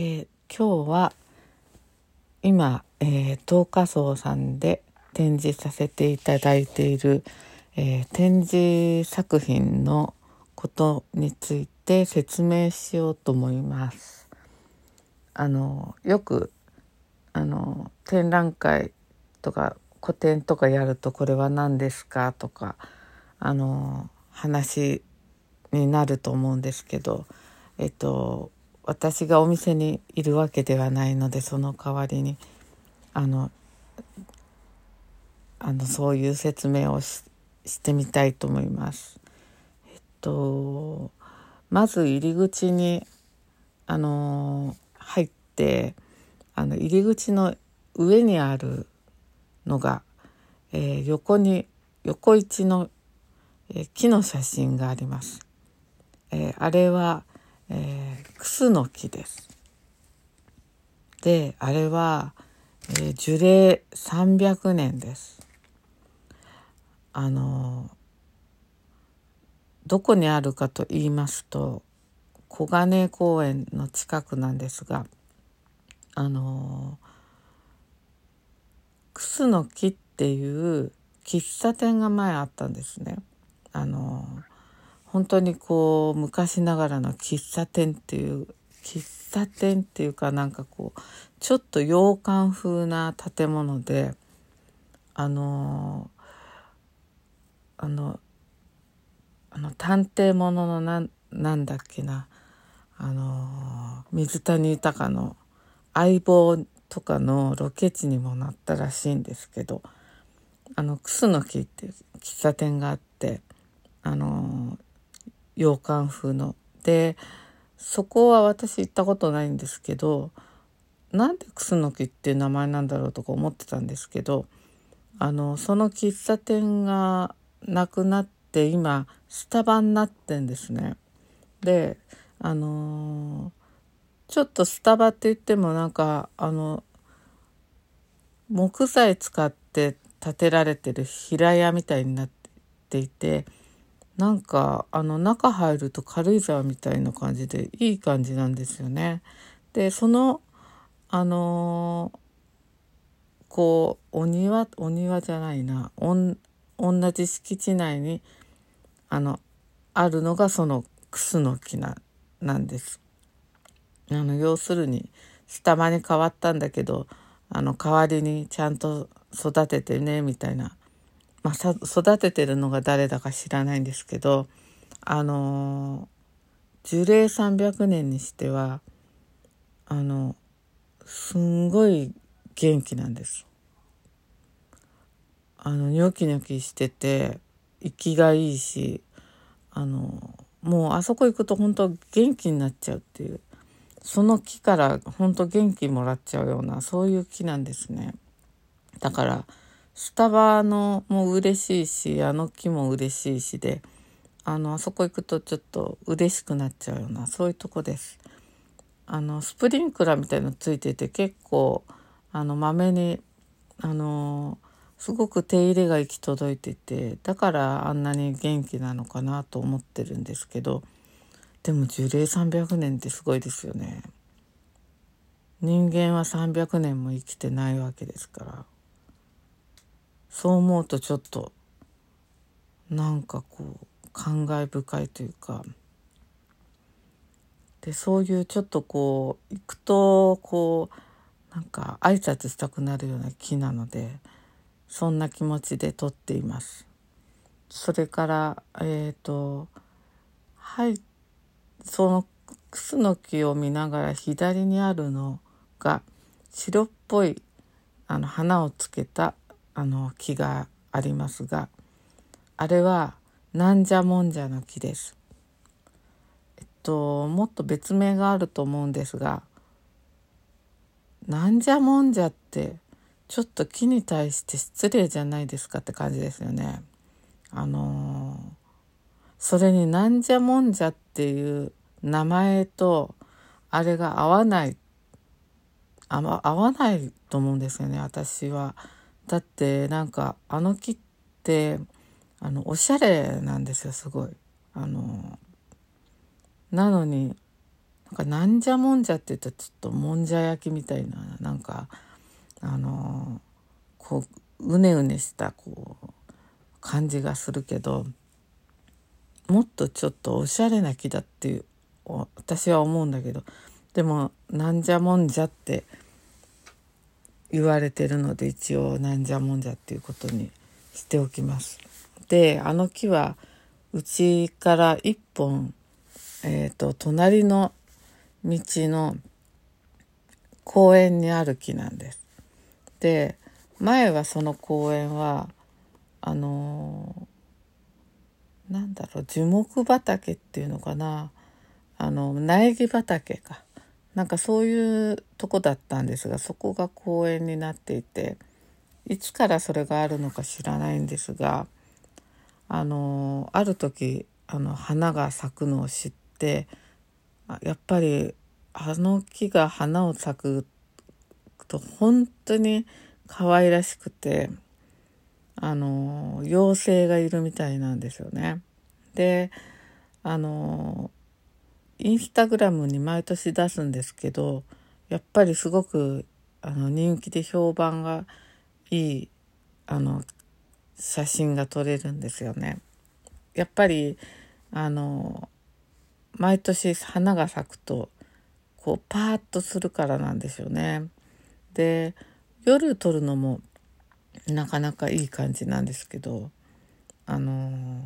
えー、今日は今、えー、東華荘さんで展示させていただいている、えー、展示作品のことについて説明しようと思います。あのよくあの展覧会とか個展とかやるとこれは何ですか？とかあの話になると思うんですけどえっと私がお店にいるわけではないのでその代わりにあのあのそういう説明をしてみたいと思います。えっとまず入り口にあの入ってあの入り口の上にあるのが、えー、横に横一の、えー、木の写真があります。えー、あれは、えー、クスの木です。であれは、えー、樹齢300年です。あのどこにあるかと言いますと小金公園の近くなんですがあのクスの木っていう喫茶店が前あったんですね。あの本当にこう昔ながらの喫茶店っていう喫茶店っていうかなんかこうちょっと洋館風な建物であのあのあの探偵もののなんなんだっけなあの水谷豊の相棒とかのロケ地にもなったらしいんですけどあのクスノキっていう喫茶店があってあの洋館風の。でそこは私行ったことないんですけどなんでクスノキっていう名前なんだろうとか思ってたんですけどあのその喫茶店がなくなって今スタバになってんですね。であのー、ちょっとスタバって言ってもなんかあの木材使って建てられてる平屋みたいになっていてなんかあの中入ると軽井沢みたいな感じでいい感じなんですよね。でそのあのー、こうお庭お庭じゃないなおん同じ敷地内にあのあるのがそのクスの木ななんです。あの要するにスタバに変わったんだけどあの代わりにちゃんと育ててねみたいなまあ、育ててるのが誰だか知らないんですけどあの樹齢300年にしてはあのすんごい元気なんです。あのニョキニョキしてて生きがいいしあのもうあそこ行くと本当元気になっちゃうっていうその木から本当元気もらっちゃうようなそういう木なんですね。だからスタバのも嬉しいしあの木も嬉しいしであのあそこ行くとちょっと嬉しくなっちゃうようなそういうとこです。あのスプリンクラーみたいのついてて結構あのまめにあのすごく手入れが行き届いててだからあんなに元気なのかなと思ってるんですけどでも樹齢300年ってすごいですよね。人間は300年も生きてないわけですから。そう思うとちょっとなんかこう感慨深いというかでそういうちょっとこう行くとこうなんか挨拶したくなるような木なのでそんな気持ちで撮っています。それからえっ、ー、とはいそのクスの木を見ながら左にあるのが白っぽいあの花をつけたあの木がありますがあれはなんじゃもんじゃの木です。えっともっと別名があると思うんですがなんじゃもんじゃってちょっと木に対して失礼じゃないですかって感じですよね。あの、それになんじゃもんじゃっていう名前とあれが合わないあ合わないと思うんですよね私は。だってなんかあの木ってあのおしゃれなんですよすごい。あのなのになんかなんじゃもんじゃって言ったらちょっともんじゃ焼きみたいななんかあのこううねうねしたこう感じがするけどもっとちょっとおしゃれな木だっていう私は思うんだけどでもなんじゃもんじゃって言われてるので一応なんじゃもんじゃっていうことにしておきます。であの木はうちから一本、えーと、隣の道の公園にある木なんです。で前はその公園はあのー、なんだろう樹木畑っていうのかなあの苗木畑かなんかそういうとこだったんですがそこが公園になっていていつからそれがあるのか知らないんですがあのある時あの花が咲くのを知ってやっぱりあの木が花を咲くと本当に可愛らしくてあの妖精がいるみたいなんですよね。であのインスタグラムに毎年出すんですけどやっぱりすごくあの人気で評判がいいあの写真が撮れるんですよね。やっぱりあの毎年花が咲くとこうパーッとするからなんですよね。で夜撮るのもなかなかいい感じなんですけどあの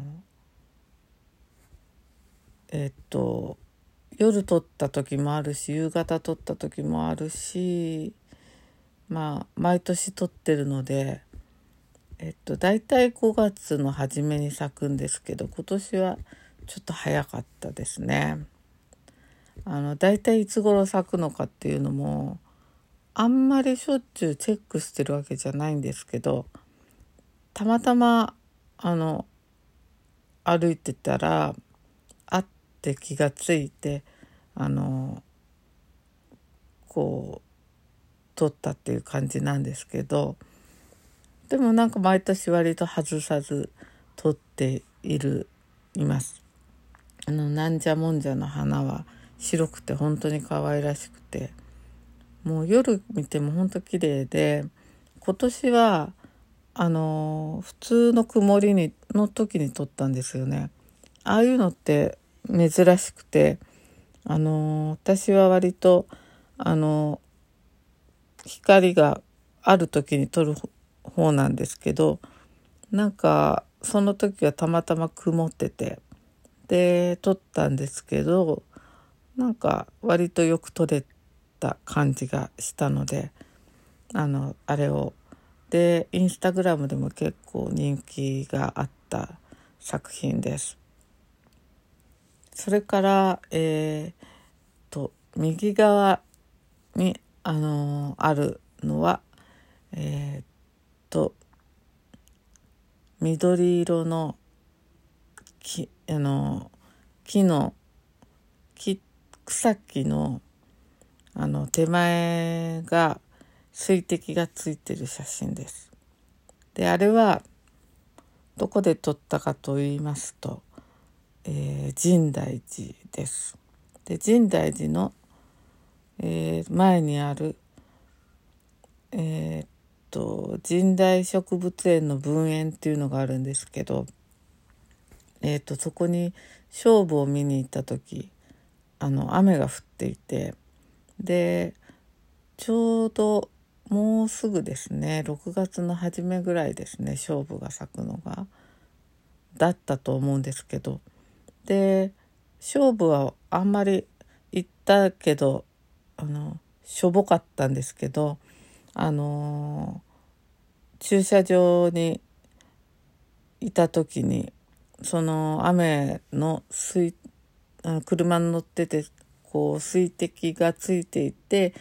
えっと夜撮った時もあるし夕方撮った時もあるしまあ毎年撮ってるのでえっと大体5月の初めに咲くんですけど今年はちょっと早かったですね。あの大体いつ頃咲くのかっていうのもあんまりしょっちゅうチェックしてるわけじゃないんですけどたまたまあの歩いてたらって気がついてあのこう撮ったっていう感じなんですけど。でもなんか毎年割と外さず取っているいますあのなんじゃもんじゃの花は白くて本当に可愛らしくてもう夜見ても本当綺麗で今年はあの普通の曇りにの時に撮ったんですよねああいうのって珍しくてあの私は割とあの光がある時に撮る方なんですけどなんかその時はたまたま曇っててで撮ったんですけどなんか割とよく撮れた感じがしたのであのあれをでインスタグラムでも結構人気があった作品です。それからえー、と右側にあのあるのはえー、と緑色の木あの木の木草木のあの手前が水滴がついてる写真です。であれはどこで撮ったかと言いますと、えー、深大寺です。で深大寺の、えー、前にある、えー、と神代植物園の分園っていうのがあるんですけど、えーと、そこに勝負を見に行った時あの雨が降っていてでちょうどもうすぐですね6月の初めぐらいですね勝負が咲くのがだったと思うんですけどで勝負はあんまり行ったけどあのしょぼかったんですけどあのー、駐車場にいた時にその雨の水車に乗っててこう水滴がついていて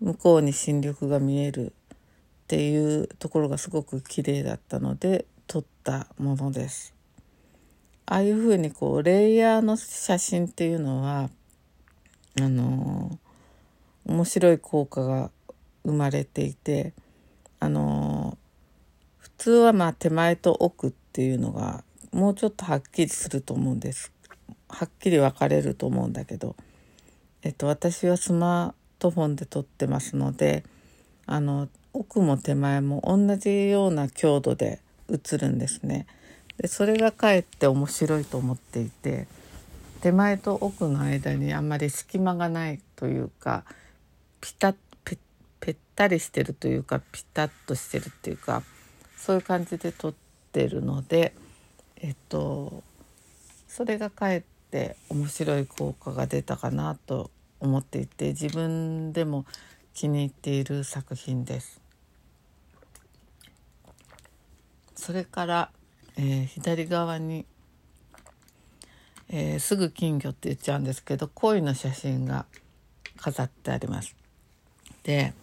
向こうに新緑が見えるっていうところがすごく綺麗だったので撮ったものです。ああいうふうにこうレイヤーの写真っていうのはあのー、面白い効果が生まれていてあの普通はまあ手前と奥っていうのがもうちょっとはっきりすると思うんですはっきり分かれると思うんだけど、えっと、私はスマートフォンで撮ってますのであの奥も手前も同じような強度で映るんですね。でそれがかえって面白いと思っていて手前と奥の間にあんまり隙間がないというかピタッぺったりしてるというかピタッとしてるっていうかそういう感じで撮ってるのでえっとそれがかえって面白い効果が出たかなと思っていて自分でも気に入っている作品です。それから、えー、左側に、えー、すぐ金魚って言っちゃうんですけど鯉の写真が飾ってあります。で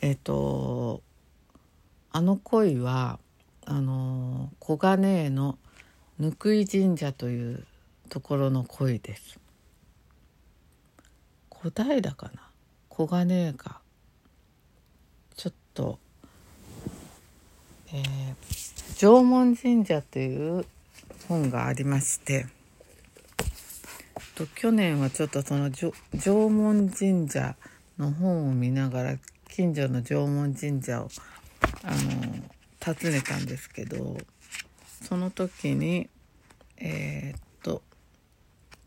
えっ、ー、とあの鯉はあの小金井の貫井神社というところの鯉です。小平かな？小金井かちょっと、えー、縄文神社という本がありましてと去年はちょっとその縄文神社の本を見ながら近所の縄文神社をあの訪ねたんですけどその時にえー、っと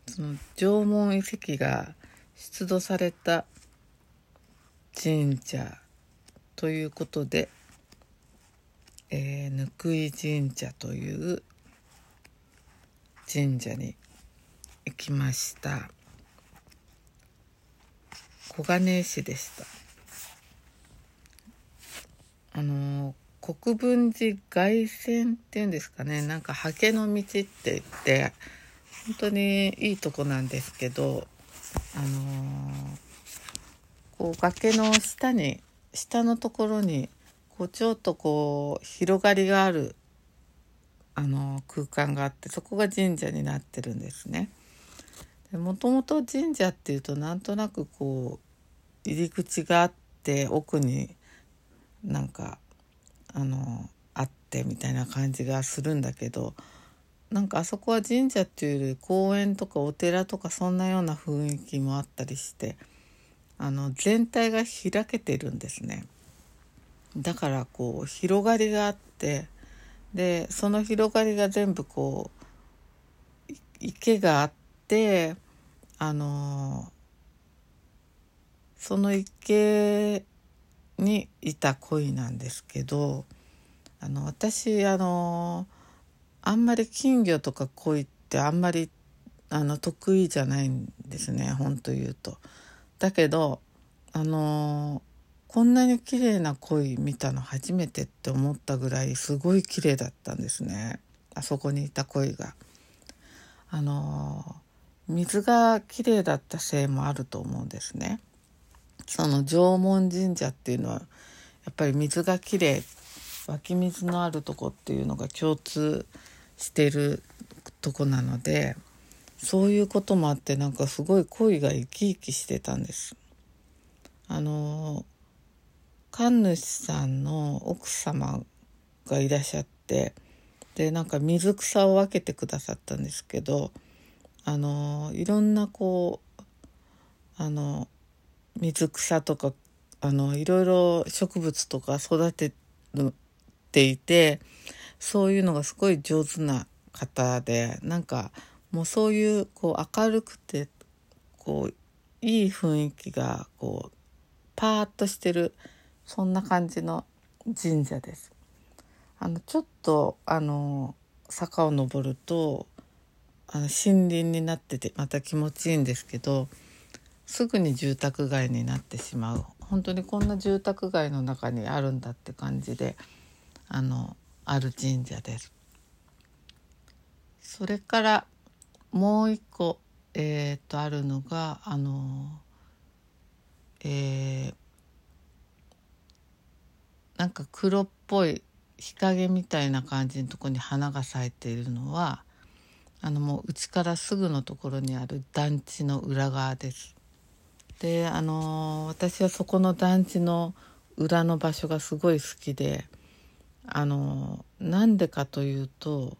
その縄文遺跡が出土された神社ということで、えー、貫井神社という神社に行きました。小金井市でした。あの国分寺凱旋っていうんですかね。なんか刷毛の道って言って本当にいいとこなんですけどあの、こう崖の下に下のところにこうちょっとこう広がりがあるあの空間があってそこが神社になってるんですね。もともと神社っていうとなんとなくこう入り口があって奥になんかあのあってみたいな感じがするんだけどなんかあそこは神社っていうより公園とかお寺とかそんなような雰囲気もあったりしてあの全体が開けてるんですね。だからこう広がりがあってでその広がりが全部こう池があってあのその池にいた鯉なんですけどあの私あのあんまり金魚とか鯉ってあんまりあの得意じゃないんですね本当言うと。だけどあのこんなに綺麗な鯉見たの初めてって思ったぐらいすごい綺麗だったんですねあそこにいた鯉が。あの水が綺麗だったせいもあると思うんですね。その縄文神社っていうのはやっぱり水がきれい湧き水のあるとこっていうのが共通してるとこなのでそういうこともあってなんかすごい恋が生き生きしてたんです。あの神主さんの奥様がいらっしゃってでなんか水草を分けてくださったんですけどあのいろんなこうあの水草とかあのいろいろ植物とか育てていてそういうのがすごい上手な方でなんかもうそういうこう明るくてこういい雰囲気がこうパーッとしてるそんな感じの神社です。あのちょっとあの坂を登るとあの森林になっててまた気持ちいいんですけどすぐに住宅街になってしまう本当にこんな住宅街の中にあるんだって感じであのある神社です。それからもう一個えー、っとあるのがあのえー、なんか黒っぽい日陰みたいな感じのとこに花が咲いているのはあのもう家からすぐのところにある団地の裏側です。であの私はそこの団地の裏の場所がすごい好きであのなんでかというと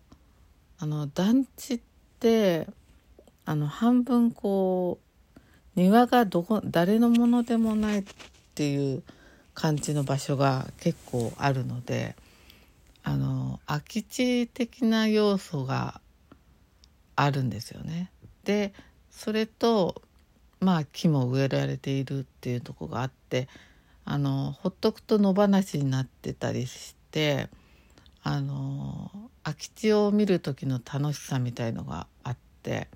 あの団地ってあの半分こう庭がどこ誰のものでもないっていう感じの場所が結構あるのであの空き地的な要素があるんですよね。でそれとまあ木も植えられているっていうとこがあってあのほっとくと野放しになってたりしてあの空き地を見る時の楽しさみたいのがあって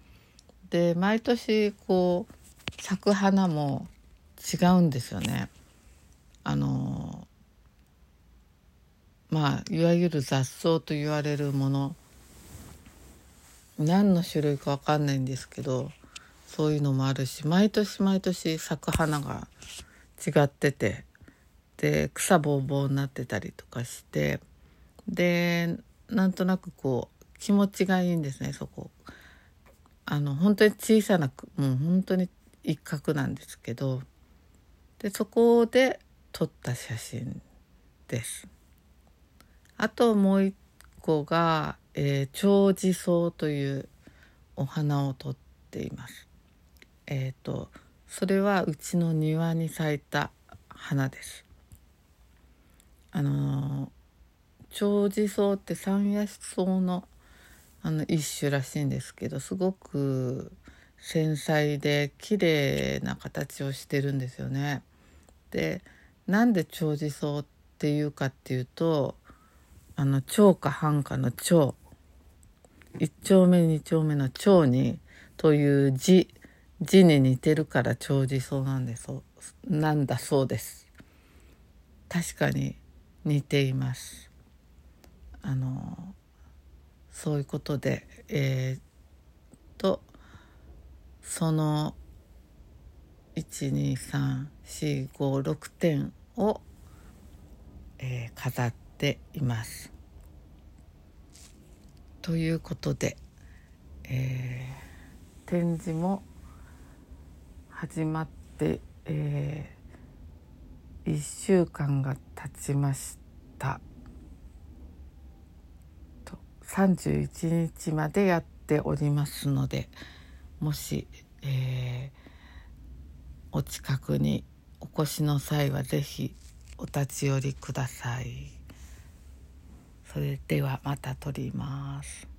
で毎年こう咲く花も違うんですよね。あのまあいわゆる雑草と言われるもの何の種類か分かんないんですけどそういうのもあるし毎年毎年咲く花が違っててで草ぼうぼうになってたりとかしてでなんとなくこう気持ちがいいんですねそこ。あの本当に小さなもう本当に一角なんですけどでそこで撮った写真です。あともう一個が、えー、長寿草というお花を撮っています。えっ、ー、とそれはうちの庭に咲いた花です。あの長寿草って山野草のあの一種らしいんですけどすごく繊細で綺麗な形をしてるんですよね。でなんで長寿草っていうかっていうとあの長か半かの長一丁目二丁目の長にという字字に似てるから長寿草なんでそうなんだそうです。確かに似ています。あのそういうことでえー、っとその12345点を、えー、飾っています。ということで、えー、展示も始まって、えー、1週間が経ちました。31日までやっておりますのでもし、えー、お近くにお越しの際は是非お立ち寄りください。それではまた撮ります。